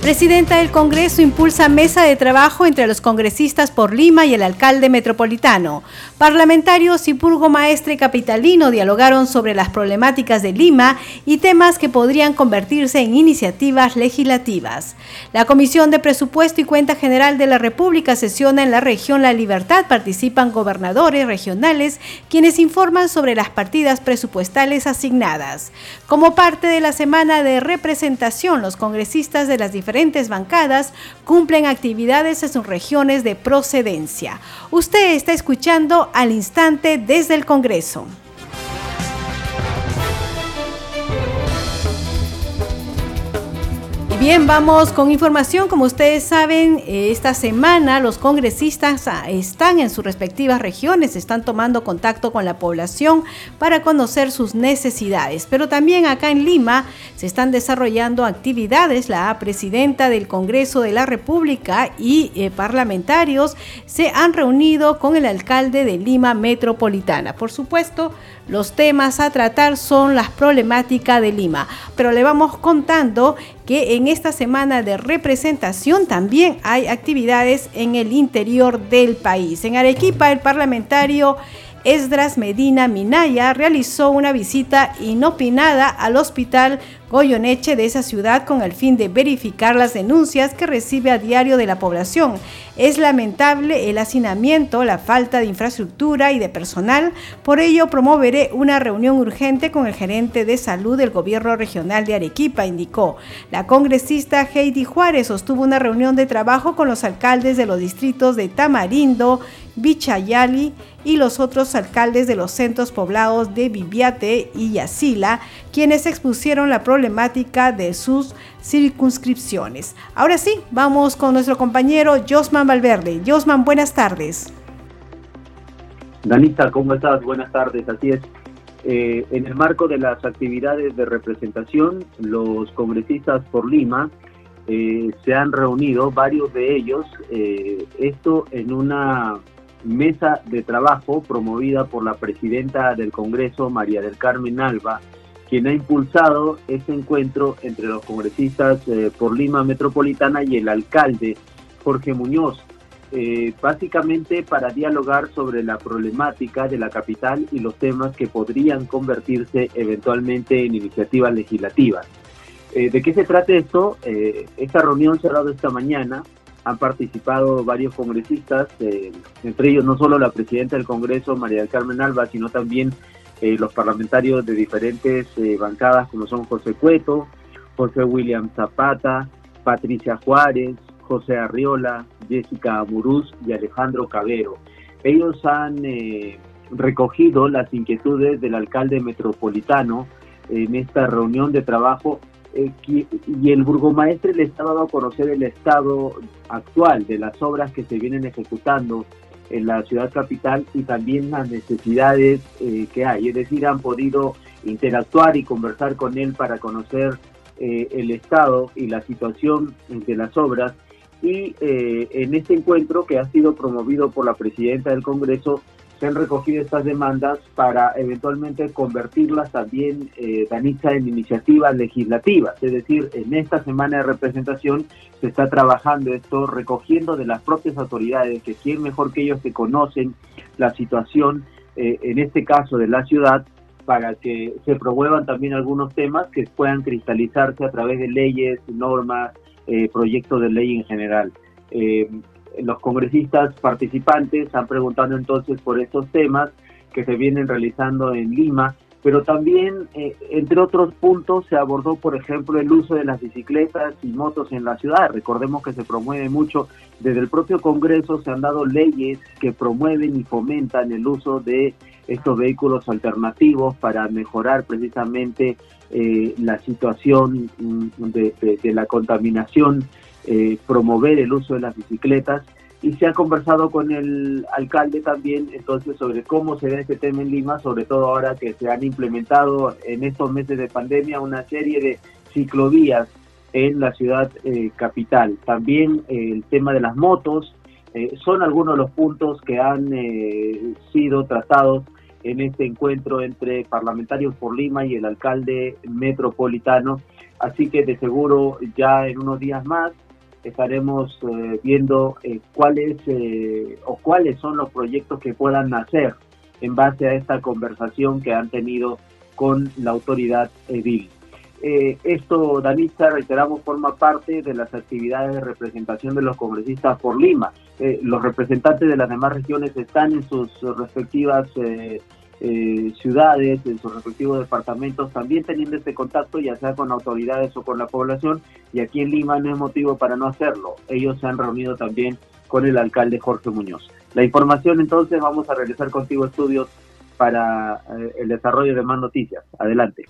Presidenta del Congreso impulsa mesa de trabajo entre los congresistas por Lima y el alcalde metropolitano. Parlamentarios y burgomaestre capitalino dialogaron sobre las problemáticas de Lima y temas que podrían convertirse en iniciativas legislativas. La Comisión de Presupuesto y Cuenta General de la República sesiona en la región La Libertad. Participan gobernadores regionales quienes informan sobre las partidas presupuestales asignadas. Como parte de la semana de representación, los congresistas de las diferentes bancadas cumplen actividades en sus regiones de procedencia. Usted está escuchando al instante desde el Congreso. Bien, vamos con información. Como ustedes saben, eh, esta semana los congresistas ah, están en sus respectivas regiones, están tomando contacto con la población para conocer sus necesidades. Pero también acá en Lima se están desarrollando actividades. La presidenta del Congreso de la República y eh, parlamentarios se han reunido con el alcalde de Lima Metropolitana. Por supuesto, los temas a tratar son las problemáticas de Lima, pero le vamos contando que en esta semana de representación también hay actividades en el interior del país. En Arequipa, el parlamentario Esdras Medina Minaya realizó una visita inopinada al hospital Goyoneche de esa ciudad con el fin de verificar las denuncias que recibe a diario de la población. Es lamentable el hacinamiento, la falta de infraestructura y de personal, por ello promoveré una reunión urgente con el gerente de salud del gobierno regional de Arequipa, indicó. La congresista Heidi Juárez sostuvo una reunión de trabajo con los alcaldes de los distritos de Tamarindo, Bichayali y los otros alcaldes de los centros poblados de Viviate y Yacila, quienes expusieron la problemática de sus circunscripciones. Ahora sí, vamos con nuestro compañero Josman Valverde. Josman, buenas tardes. Danita, ¿cómo estás? Buenas tardes, así es. Eh, en el marco de las actividades de representación, los congresistas por Lima eh, se han reunido, varios de ellos, eh, esto en una mesa de trabajo promovida por la presidenta del Congreso, María del Carmen Alba, quien ha impulsado ese encuentro entre los congresistas eh, por Lima Metropolitana y el alcalde Jorge Muñoz, eh, básicamente para dialogar sobre la problemática de la capital y los temas que podrían convertirse eventualmente en iniciativas legislativas. Eh, ¿De qué se trata esto? esta reunión se ha dado esta mañana han participado varios congresistas, eh, entre ellos no solo la presidenta del Congreso, María del Carmen Alba, sino también eh, los parlamentarios de diferentes eh, bancadas como son José Cueto, José William Zapata, Patricia Juárez, José Arriola, Jessica Amuruz y Alejandro Cabero. Ellos han recogido las inquietudes del alcalde metropolitano en esta reunión de trabajo eh, y el burgomaestre le está dando a conocer el estado actual de las obras que se vienen ejecutando en la ciudad capital y también las necesidades eh, que hay. Es decir, han podido interactuar y conversar con él para conocer eh, el estado y la situación de las obras. Y en este encuentro que ha sido promovido por la presidenta del Congreso, se han recogido estas demandas para eventualmente convertirlas también, eh, Danitza, en iniciativas legislativas. Es decir, en esta semana de representación se está trabajando esto, recogiendo de las propias autoridades, que quién mejor que ellos que conocen la situación, eh, en este caso de la ciudad, para que se promuevan también algunos temas que puedan cristalizarse a través de leyes, normas, eh, proyectos de ley en general. Eh, los congresistas participantes han preguntado entonces por estos temas que se vienen realizando en Lima, pero también, eh, entre otros puntos, se abordó, por ejemplo, el uso de las bicicletas y motos en la ciudad. Recordemos que se promueve mucho, desde el propio Congreso se han dado leyes que promueven y fomentan el uso de estos vehículos alternativos para mejorar precisamente eh, la situación mm, de, de la contaminación eh, promover el uso de las bicicletas y se ha conversado con el alcalde también entonces sobre cómo se ve este tema en Lima, sobre todo ahora que se han implementado en estos meses de pandemia una serie de ciclovías en la ciudad eh, capital. También eh, el tema de las motos eh, son algunos de los puntos que han sido tratados en este encuentro entre parlamentarios por Lima y el alcalde metropolitano. Así que de seguro ya en unos días más estaremos viendo cuáles o cuáles son los proyectos que puedan nacer en base a esta conversación que han tenido con la autoridad edil. Eh, esto, Danitza, reiteramos, forma parte de las actividades de representación de los congresistas por Lima. Eh, los representantes de las demás regiones están en sus respectivas eh, ciudades, en sus respectivos departamentos, también teniendo este contacto, ya sea con autoridades o con la población, y aquí en Lima no es motivo para no hacerlo. Ellos se han reunido también con el alcalde Jorge Muñoz. La información entonces vamos a regresar contigo estudios para el desarrollo de más noticias. Adelante.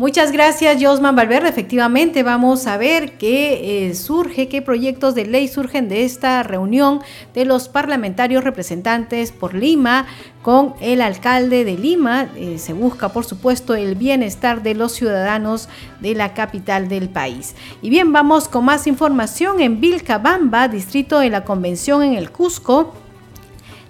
Muchas gracias, Josman Valverde. Efectivamente, vamos a ver qué eh, surge, qué proyectos de ley surgen de esta reunión de los parlamentarios representantes por Lima con el alcalde de Lima. Eh, se busca, por supuesto, el bienestar de los ciudadanos de la capital del país. Y bien, vamos con más información en Vilcabamba, distrito de la Convención en el Cusco.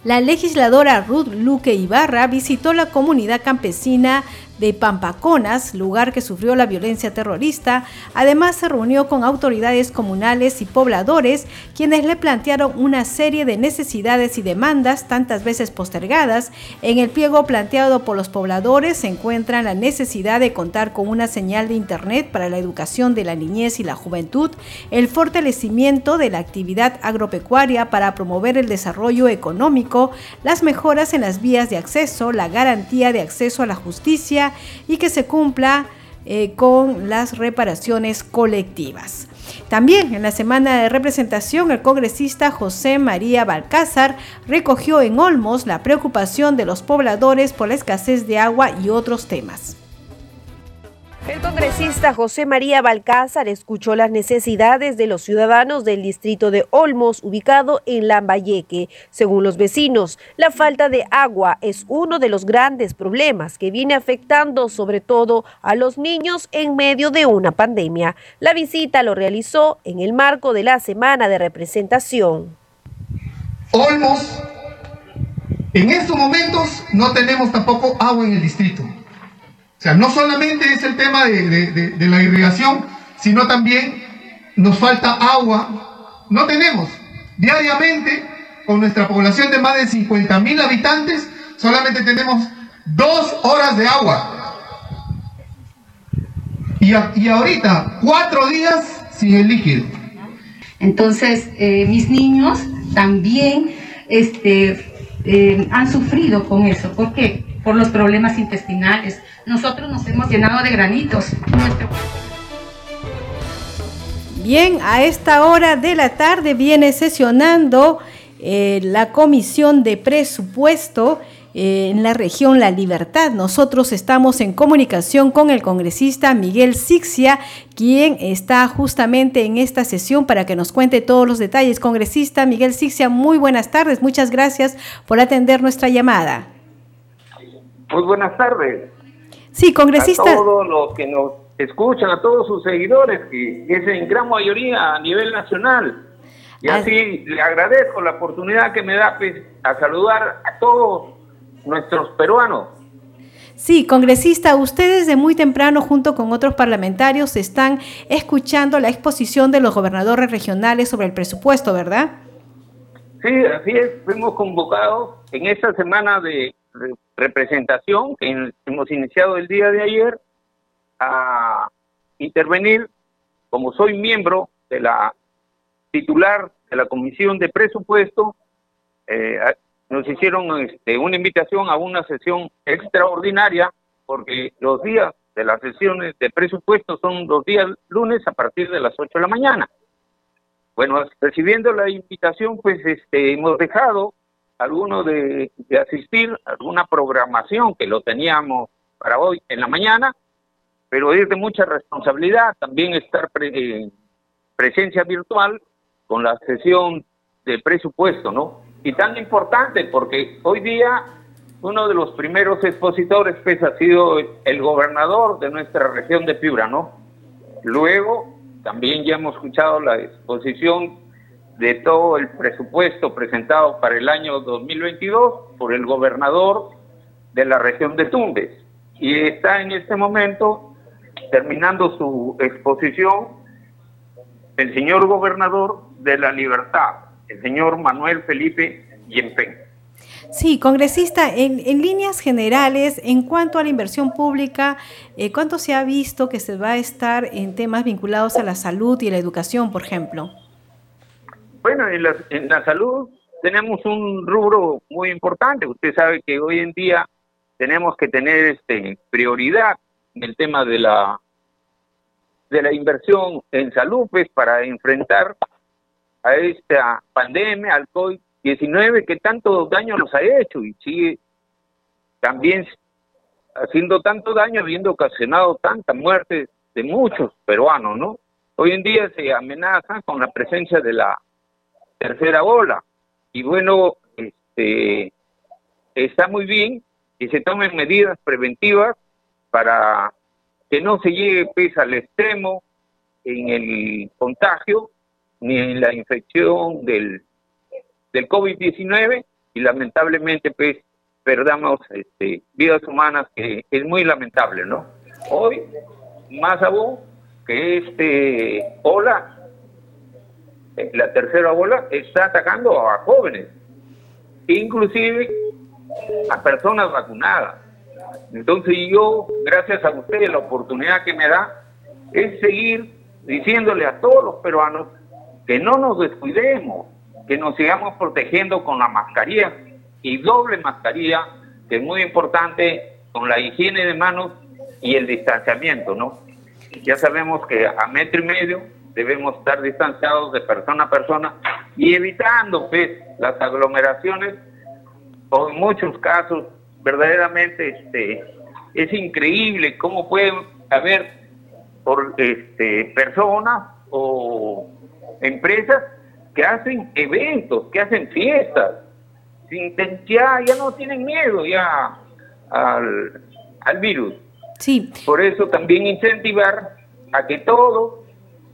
La legisladora Ruth Luque Ibarra visitó la comunidad campesina de Pampaconas, lugar que sufrió la violencia terrorista. Además, se reunió con autoridades comunales y pobladores, quienes le plantearon una serie de necesidades y demandas tantas veces postergadas. En el pliego planteado por los pobladores se encuentra la necesidad de contar con una señal de Internet para la educación de la niñez y la juventud, el fortalecimiento de la actividad agropecuaria para promover el desarrollo económico, las mejoras en las vías de acceso, la garantía de acceso a la justicia, y que se cumpla eh, con las reparaciones colectivas. También en la semana de representación, el congresista José María Balcázar recogió en Olmos la preocupación de los pobladores por la escasez de agua y otros temas. El congresista José María Balcázar escuchó las necesidades de los ciudadanos del distrito de Olmos, ubicado en Lambayeque. Según los vecinos, la falta de agua es uno de los grandes problemas que viene afectando sobre todo a los niños en medio de una pandemia. La visita lo realizó en el marco de la semana de representación. Olmos, en estos momentos no tenemos tampoco agua en el distrito. O sea, no solamente es el tema de, la irrigación, sino también nos falta agua. No tenemos. Diariamente, con nuestra población de más de 50 mil habitantes, solamente tenemos dos horas de agua. Y, ahorita, cuatro días sin el líquido. Entonces, eh, mis niños también este, eh, han sufrido con eso. ¿Por qué? Por los problemas intestinales, nosotros nos hemos llenado de granitos. Bien, a esta hora de la tarde viene sesionando eh, la comisión de presupuesto eh, en la región La Libertad. Nosotros estamos en comunicación con el congresista Miguel Sixia, quien está justamente en esta sesión para que nos cuente todos los detalles. Congresista Miguel Sixia, muy buenas tardes. Muchas gracias por atender nuestra llamada. Muy buenas tardes. Sí, congresista. A todos los que nos escuchan, a todos sus seguidores, que es en gran mayoría a nivel nacional. Y así le agradezco la oportunidad que me da pues, a saludar a todos nuestros peruanos. Sí, congresista, ustedes de muy temprano junto con otros parlamentarios están escuchando la exposición de los gobernadores regionales sobre el presupuesto, ¿verdad? Sí, así es. Fuimos convocados en esta semana de representación que hemos iniciado el día de ayer a intervenir como soy miembro de la titular de la Comisión de Presupuesto, eh, nos hicieron este, una invitación a una sesión extraordinaria porque los días de las sesiones de presupuesto son los días lunes a partir de las 8 de la mañana. Bueno, recibiendo la invitación, pues este, hemos dejado alguno de, asistir a alguna programación que lo teníamos para hoy en la mañana, pero es de mucha responsabilidad también estar en presencia virtual con la sesión este presupuesto, ¿no? Y tan importante porque hoy día uno de los primeros expositores pues, ha sido el gobernador de nuestra región de Piura, ¿no? Luego también ya hemos escuchado la exposición de todo el presupuesto presentado para el año 2022 por el gobernador de la región de Tumbes. Y está en este momento terminando su exposición el señor gobernador de la Libertad, el señor Manuel Felipe Yempen. Sí, congresista, en, líneas generales, en cuanto a la inversión pública, eh, ¿cuánto se ha visto que se va a estar en temas vinculados a la salud y la educación, por ejemplo? Bueno, en la, en la salud tenemos un rubro muy importante. Usted sabe que hoy en día tenemos que tener este prioridad en el tema de la de la inversión en salud pues, para enfrentar a esta pandemia, al COVID-19 que tanto daño nos ha hecho y sigue también haciendo tanto daño, habiendo ocasionado tanta muerte de muchos peruanos, ¿no? Hoy en día se amenaza con la presencia de la tercera ola y bueno, este está muy bien que se tomen medidas preventivas para que no se llegue pues, al extremo en el contagio ni en la infección del, del COVID-19 y lamentablemente pues perdamos este, vidas humanas que es muy lamentable, ¿no? Hoy, más aún que este ola, la tercera ola, está atacando a jóvenes, inclusive a personas vacunadas. Entonces yo, gracias a ustedes, la oportunidad que me da es seguir diciéndole a todos los peruanos que no nos descuidemos, que nos sigamos protegiendo con la mascarilla y doble mascarilla, que es muy importante, con la higiene de manos y el distanciamiento, ¿no? Ya sabemos que a metro y medio debemos estar distanciados de persona a persona y evitando pues, las aglomeraciones o en muchos casos verdaderamente este, es increíble cómo pueden haber por, este, personas o empresas que hacen eventos, que hacen fiestas, sin, ya, ya no tienen miedo ya al, al virus. Sí. Por eso también incentivar a que todos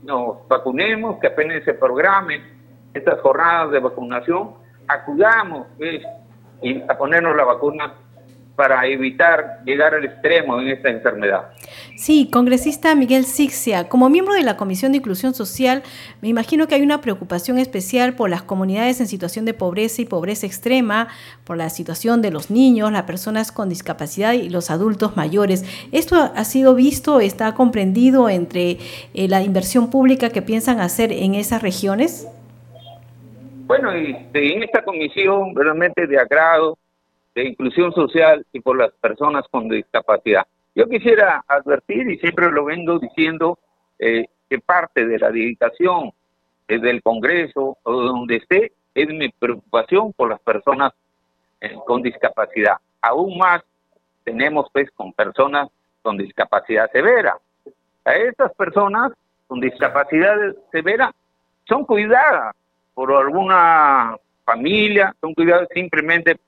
nos vacunemos, que apenas se programen estas jornadas de vacunación, acudamos y a ponernos la vacuna para evitar llegar al extremo en esta enfermedad. Sí, congresista Miguel Sixia, como miembro de la Comisión de Inclusión Social, me imagino que hay una preocupación especial por las comunidades en situación de pobreza y pobreza extrema, por la situación de los niños, las personas con discapacidad y los adultos mayores. ¿Esto ha sido visto, está comprendido entre eh, la inversión pública que piensan hacer en esas regiones? Bueno, en esta comisión realmente de agrado de inclusión social y por las personas con discapacidad. Yo quisiera advertir, y siempre lo vengo diciendo, eh, que parte de la dedicación desde el Congreso o donde esté es mi preocupación por las personas eh, con discapacidad. Aún más tenemos pues con personas con discapacidad severa. A estas personas con discapacidad severa son cuidadas por alguna familia, son cuidadas simplemente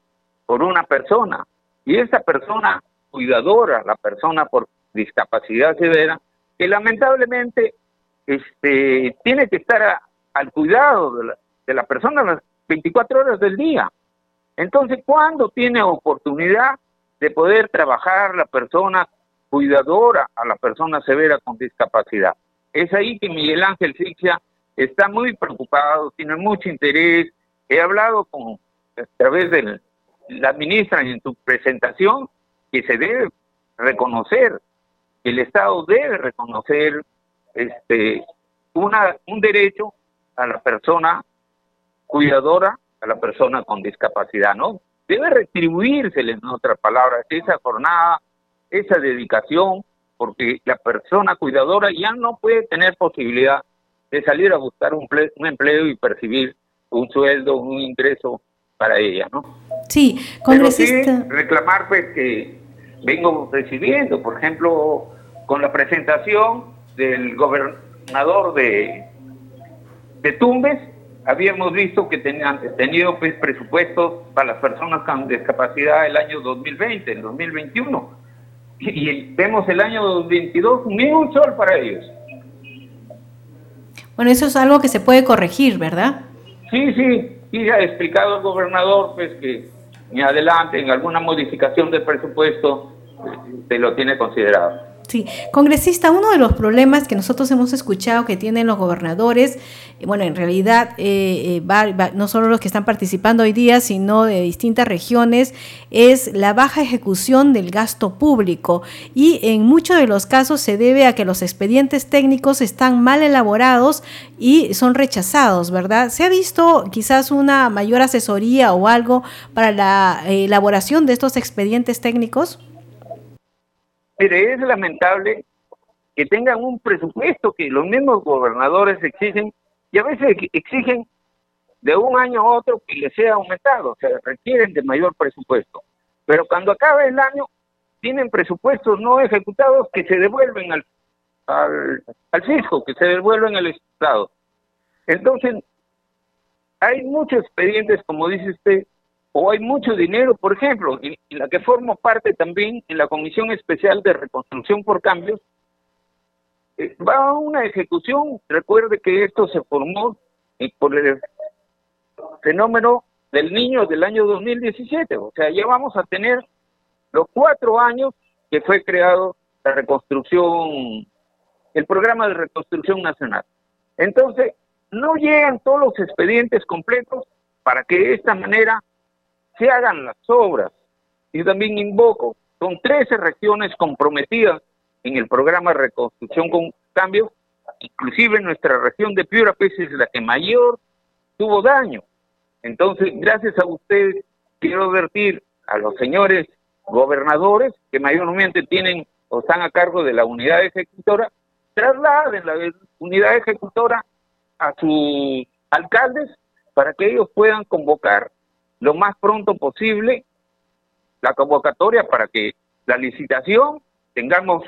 por una persona y esa persona cuidadora, la persona por discapacidad severa, que lamentablemente este, tiene que estar al cuidado de la, de la persona las 24 horas del día. Entonces, ¿cuándo tiene oportunidad de poder trabajar la persona cuidadora a la persona severa con discapacidad? Es ahí que Miguel Ángel Fixia está muy preocupado, tiene mucho interés. He hablado con a través del la ministra en su presentación que se debe reconocer, que el Estado debe reconocer este un derecho a la persona cuidadora, a la persona con discapacidad, ¿no? Debe retribuírsele, en otras palabras, esa jornada, esa dedicación, porque la persona cuidadora ya no puede tener posibilidad de salir a buscar un, un empleo y percibir un sueldo, un ingreso para ella, ¿no? Sí, congresista. reclamar pues que vengo recibiendo, por ejemplo, con la presentación del gobernador de, de Tumbes, habíamos visto que tenían tenido pues, presupuestos para las personas con discapacidad el año 2020, el 2021. Y, y vemos el año 2022 ni un sol para ellos. Bueno, eso es algo que se puede corregir, ¿verdad? Sí, sí, y ha explicado el gobernador pues que ni adelante en alguna modificación del presupuesto se lo tiene considerado. Sí, congresista, uno de los problemas que nosotros hemos escuchado que tienen los gobernadores, bueno, en realidad eh, eh, no solo los que están participando hoy día, sino de distintas regiones, es la baja ejecución del gasto público y en muchos de los casos se debe a que los expedientes técnicos están mal elaborados y son rechazados, ¿verdad? ¿Se ha visto quizás una mayor asesoría o algo para la eh, elaboración de estos expedientes técnicos? Mire, es lamentable que tengan un presupuesto que los mismos gobernadores exigen y a veces exigen de un año a otro que les sea aumentado, o sea, requieren de mayor presupuesto. Pero cuando acabe el año, tienen presupuestos no ejecutados que se devuelven al, al, al fisco, que se devuelven al Estado. Entonces, hay muchos expedientes, como dice usted, o hay mucho dinero, por ejemplo, en, la que formo parte también en la Comisión Especial de Reconstrucción por Cambios, eh, va a una ejecución, recuerde que esto se formó eh, por el fenómeno del niño del año 2017, o sea, ya vamos a tener los cuatro años que fue creado la reconstrucción, el programa de reconstrucción nacional. Entonces, no llegan todos los expedientes completos para que de esta manera se hagan las obras. Y también invoco, son 13 regiones comprometidas en el programa de reconstrucción con cambio, inclusive nuestra región de Piura pues, es la que mayor tuvo daño. Entonces, gracias a ustedes, quiero advertir a los señores gobernadores que mayormente tienen o están a cargo de la unidad ejecutora, trasladen la unidad ejecutora a sus alcaldes para que ellos puedan convocar lo más pronto posible la convocatoria para que la licitación tengamos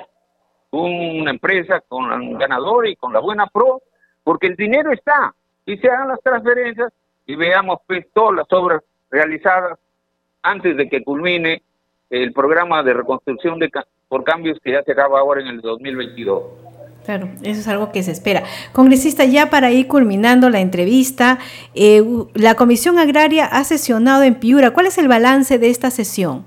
una empresa con un ganador y con la buena pro, porque el dinero está y se hagan las transferencias y veamos pues todas las obras realizadas antes de que culmine el programa de reconstrucción de por cambios que ya se acaba ahora en el 2022. Claro, eso es algo que se espera. Congresista, ya para ir culminando la entrevista, eh, la Comisión Agraria ha sesionado en Piura. ¿Cuál es el balance de esta sesión?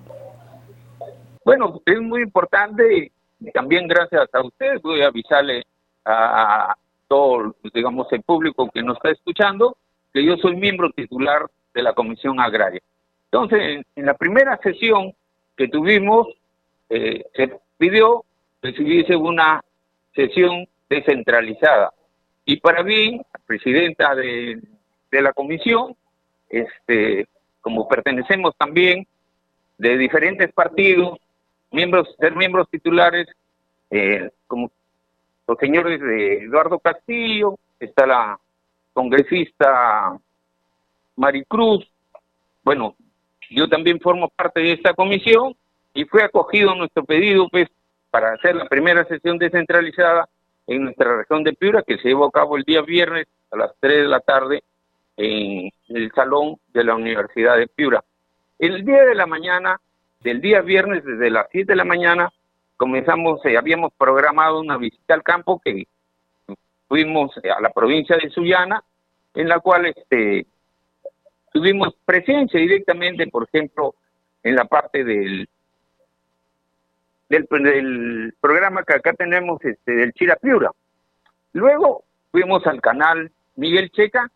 Bueno, es muy importante y también gracias a ustedes voy a avisarle a, todo, digamos, el público que nos está escuchando que yo soy miembro titular de la Comisión Agraria. Entonces, en, la primera sesión que tuvimos, eh, se pidió que se hubiese una sesión descentralizada. Y para mí, presidenta de, la comisión, este, como pertenecemos también de diferentes partidos, miembros, ser miembros titulares, eh, como los señores de Eduardo Castillo, está la congresista Maricruz, bueno, yo también formo parte de esta comisión y fue acogido nuestro pedido pues para hacer la primera sesión descentralizada en nuestra región de Piura, que se llevó a cabo el día viernes a las 3 de la tarde en el salón de la Universidad de Piura. El día de la mañana, del día viernes, desde las 7 de la mañana, comenzamos, eh, habíamos programado una visita al campo que fuimos a la provincia de Sullana, en la cual este, tuvimos presencia directamente, por ejemplo, en la parte del del, programa que acá tenemos este, del Chirapiura. Luego fuimos al canal Miguel Checa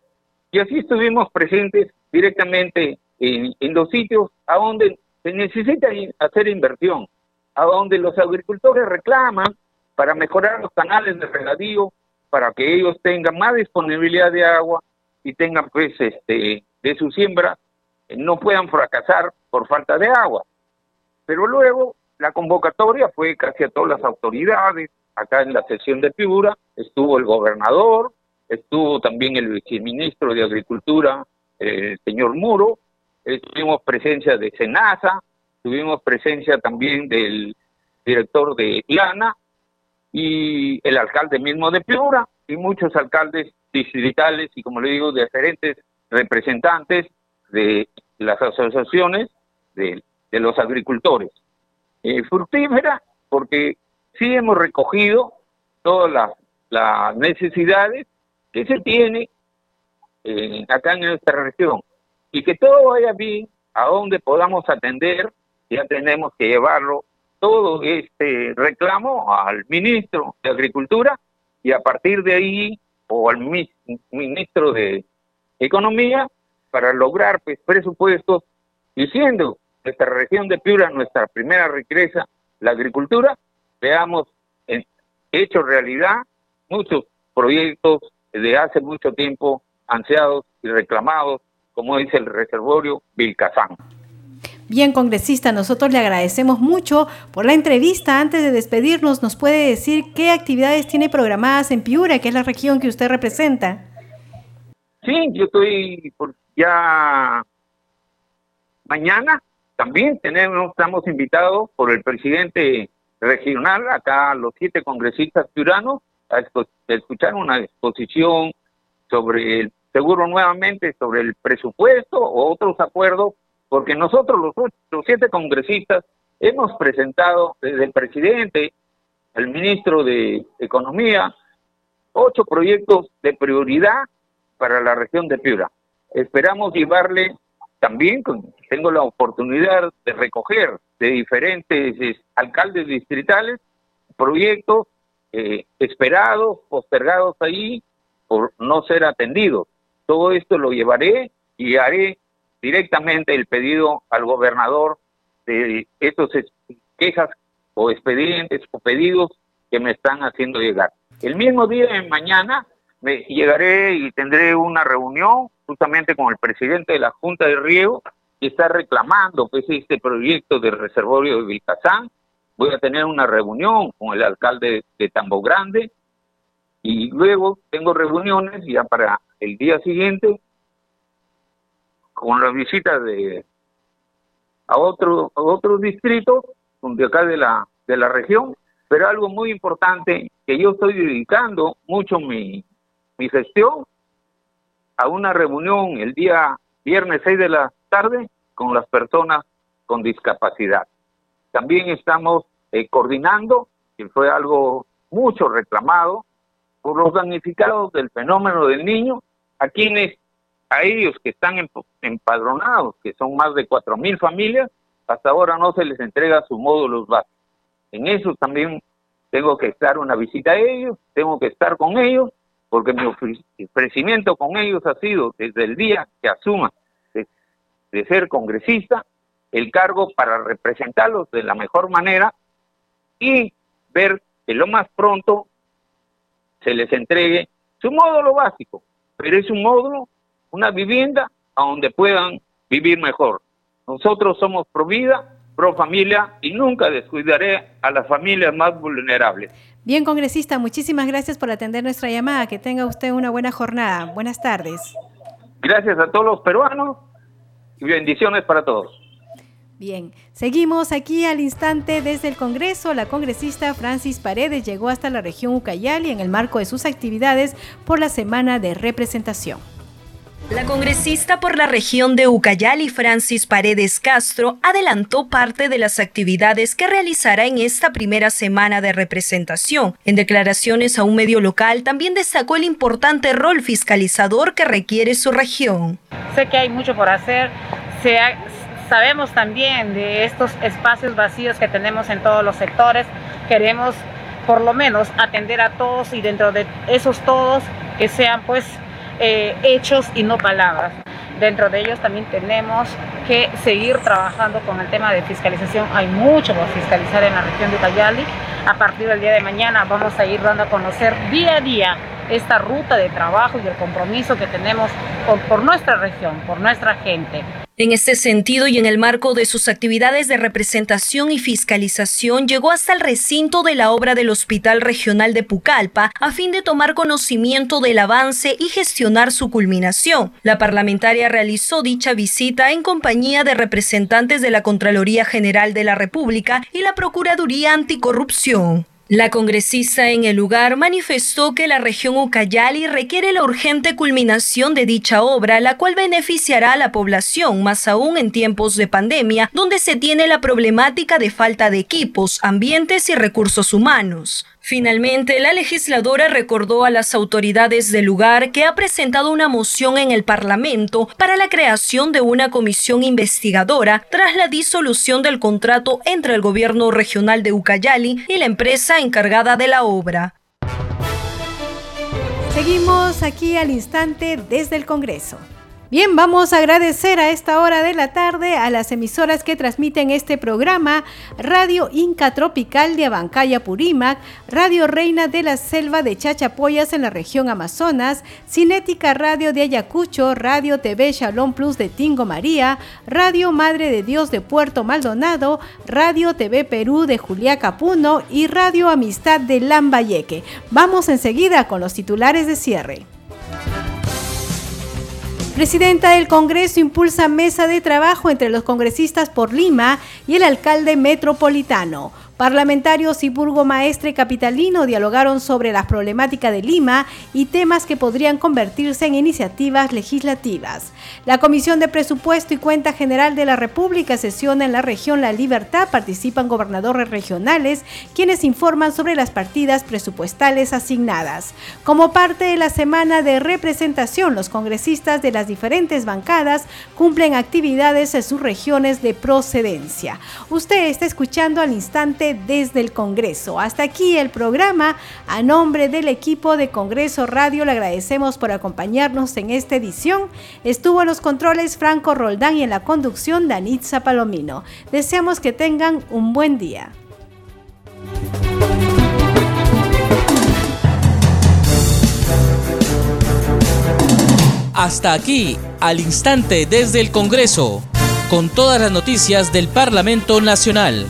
y así estuvimos presentes directamente en, en los sitios a donde se necesita hacer inversión, a donde los agricultores reclaman para mejorar los canales de regadío, para que ellos tengan más disponibilidad de agua y tengan pues este de su siembra no puedan fracasar por falta de agua. Pero luego la convocatoria fue casi a todas las autoridades, acá en la sesión de figura estuvo el gobernador, estuvo también el viceministro de Agricultura, el señor Muro, eh, tuvimos presencia de Senasa, tuvimos presencia también del director de IANA y el alcalde mismo de Piura y muchos alcaldes distritales y, como le digo, diferentes representantes de las asociaciones de, los agricultores. Eh, fructífera porque sí hemos recogido todas las, necesidades que se tiene eh, acá en nuestra región. Y que todo vaya bien a donde podamos atender, ya tenemos que llevarlo todo este reclamo al ministro de Agricultura y a partir de ahí o al ministro de Economía para lograr pues, presupuestos diciendo nuestra región de Piura, nuestra primera riqueza, la agricultura, veamos hecho realidad muchos proyectos de hace mucho tiempo ansiados y reclamados, como dice el reservorio Vilcazán. Bien, congresista, nosotros le agradecemos mucho por la entrevista. Antes de despedirnos, ¿nos puede decir qué actividades tiene programadas en Piura, que es la región que usted representa? Sí, yo estoy por ya mañana también tenemos, estamos invitados por el presidente regional, acá los siete congresistas piuranos, a escuchar una exposición sobre el seguro nuevamente, sobre el presupuesto o otros acuerdos porque nosotros los, siete congresistas hemos presentado desde el presidente, el ministro de Economía, ocho proyectos de prioridad para la región de Piura. Esperamos llevarle también, tengo la oportunidad de recoger de diferentes alcaldes distritales proyectos eh, esperados, postergados ahí por no ser atendidos. Todo esto lo llevaré y haré directamente el pedido al gobernador de estos quejas o expedientes o pedidos que me están haciendo llegar. El mismo día de mañana me llegaré y tendré una reunión justamente con el presidente de la Junta de Riego que está reclamando pues este proyecto de reservorio de Vilcazán. Voy a tener una reunión con el alcalde de Tambo Grande y luego tengo reuniones ya para el día siguiente con la visita de a otro a otros distritos de acá de la de la región pero algo muy importante que yo estoy dedicando mucho mi, mi gestión a una reunión el día viernes 6 de la tarde con las personas con discapacidad. También estamos eh, coordinando, que fue algo mucho reclamado, por los damnificados del fenómeno del niño, a quienes a ellos que están empadronados, que son más de cuatro mil familias, hasta ahora no se les entrega sus módulos básicos. En eso también tengo que estar una visita a ellos, tengo que estar con ellos, porque mi ofrecimiento con ellos ha sido desde el día que asuma de, de ser congresista el cargo para representarlos de la mejor manera y ver que lo más pronto se les entregue su módulo básico, pero es un módulo una vivienda a donde puedan vivir mejor. Nosotros somos pro vida, pro familia y nunca descuidaré a las familias más vulnerables. Bien, congresista, muchísimas gracias por atender nuestra llamada. Que tenga usted una buena jornada. Buenas tardes. Gracias a todos los peruanos y bendiciones para todos. Bien, seguimos aquí al instante desde el Congreso. La congresista Francis Paredes llegó hasta la región Ucayali en el marco de sus actividades por la semana de representación. La congresista por la región de Ucayali, Francis Paredes Castro, adelantó parte de las actividades que realizará en esta primera semana de representación. En declaraciones a un medio local, también destacó el importante rol fiscalizador que requiere su región. Sé que hay mucho por hacer. sabemos también de estos espacios vacíos que tenemos en todos los sectores. Queremos por lo menos atender a todos y dentro de esos todos que sean pues eh, hechos y no palabras. Dentro de ellos también tenemos que seguir trabajando con el tema de fiscalización. Hay mucho por fiscalizar en la región de Cayali. A partir del día de mañana vamos a ir dando a conocer día a día esta ruta de trabajo y el compromiso que tenemos por nuestra región, por nuestra gente. En este sentido y en el marco de sus actividades de representación y fiscalización, llegó hasta el recinto de la obra del Hospital Regional de Pucallpa a fin de tomar conocimiento del avance y gestionar su culminación. La parlamentaria realizó dicha visita en compañía de representantes de la Contraloría General de la República y la Procuraduría Anticorrupción. La congresista en el lugar manifestó que la región Ucayali requiere la urgente culminación de dicha obra, la cual beneficiará a la población, más aún en tiempos de pandemia, donde se tiene la problemática de falta de equipos, ambientes y recursos humanos. Finalmente, la legisladora recordó a las autoridades del lugar que ha presentado una moción en el Parlamento para la creación de una comisión investigadora tras la disolución del contrato entre el gobierno regional de Ucayali y la empresa encargada de la obra. Seguimos aquí al instante desde el Congreso. Bien, vamos a agradecer a esta hora de la tarde a las emisoras que transmiten este programa, Radio Inca Tropical de Abancaya Purímac, Radio Reina de la Selva de Chachapoyas en la región Amazonas, Cinética Radio de Ayacucho, Radio TV Shalom Plus de Tingo María, Radio Madre de Dios de Puerto Maldonado, Radio TV Perú de Juliaca Puno y Radio Amistad de Lambayeque. Vamos enseguida con los titulares de cierre. Presidenta del Congreso impulsa mesa de trabajo entre los congresistas por Lima y el alcalde metropolitano. Parlamentarios y burgomaestre capitalino dialogaron sobre la problemática de Lima y temas que podrían convertirse en iniciativas legislativas. La Comisión de Presupuesto y Cuenta General de la República sesiona en la región La Libertad. Participan gobernadores regionales quienes informan sobre las partidas presupuestales asignadas. Como parte de la semana de representación, los congresistas de las diferentes bancadas cumplen actividades en sus regiones de procedencia. Usted está escuchando al instante desde el Congreso. Hasta aquí el programa. A nombre del equipo de Congreso Radio le agradecemos por acompañarnos en esta edición. Estuvo en los controles Franco Roldán y en la conducción Danitza Palomino. Deseamos que tengan un buen día. Hasta aquí, al instante desde el Congreso, con todas las noticias del Parlamento Nacional.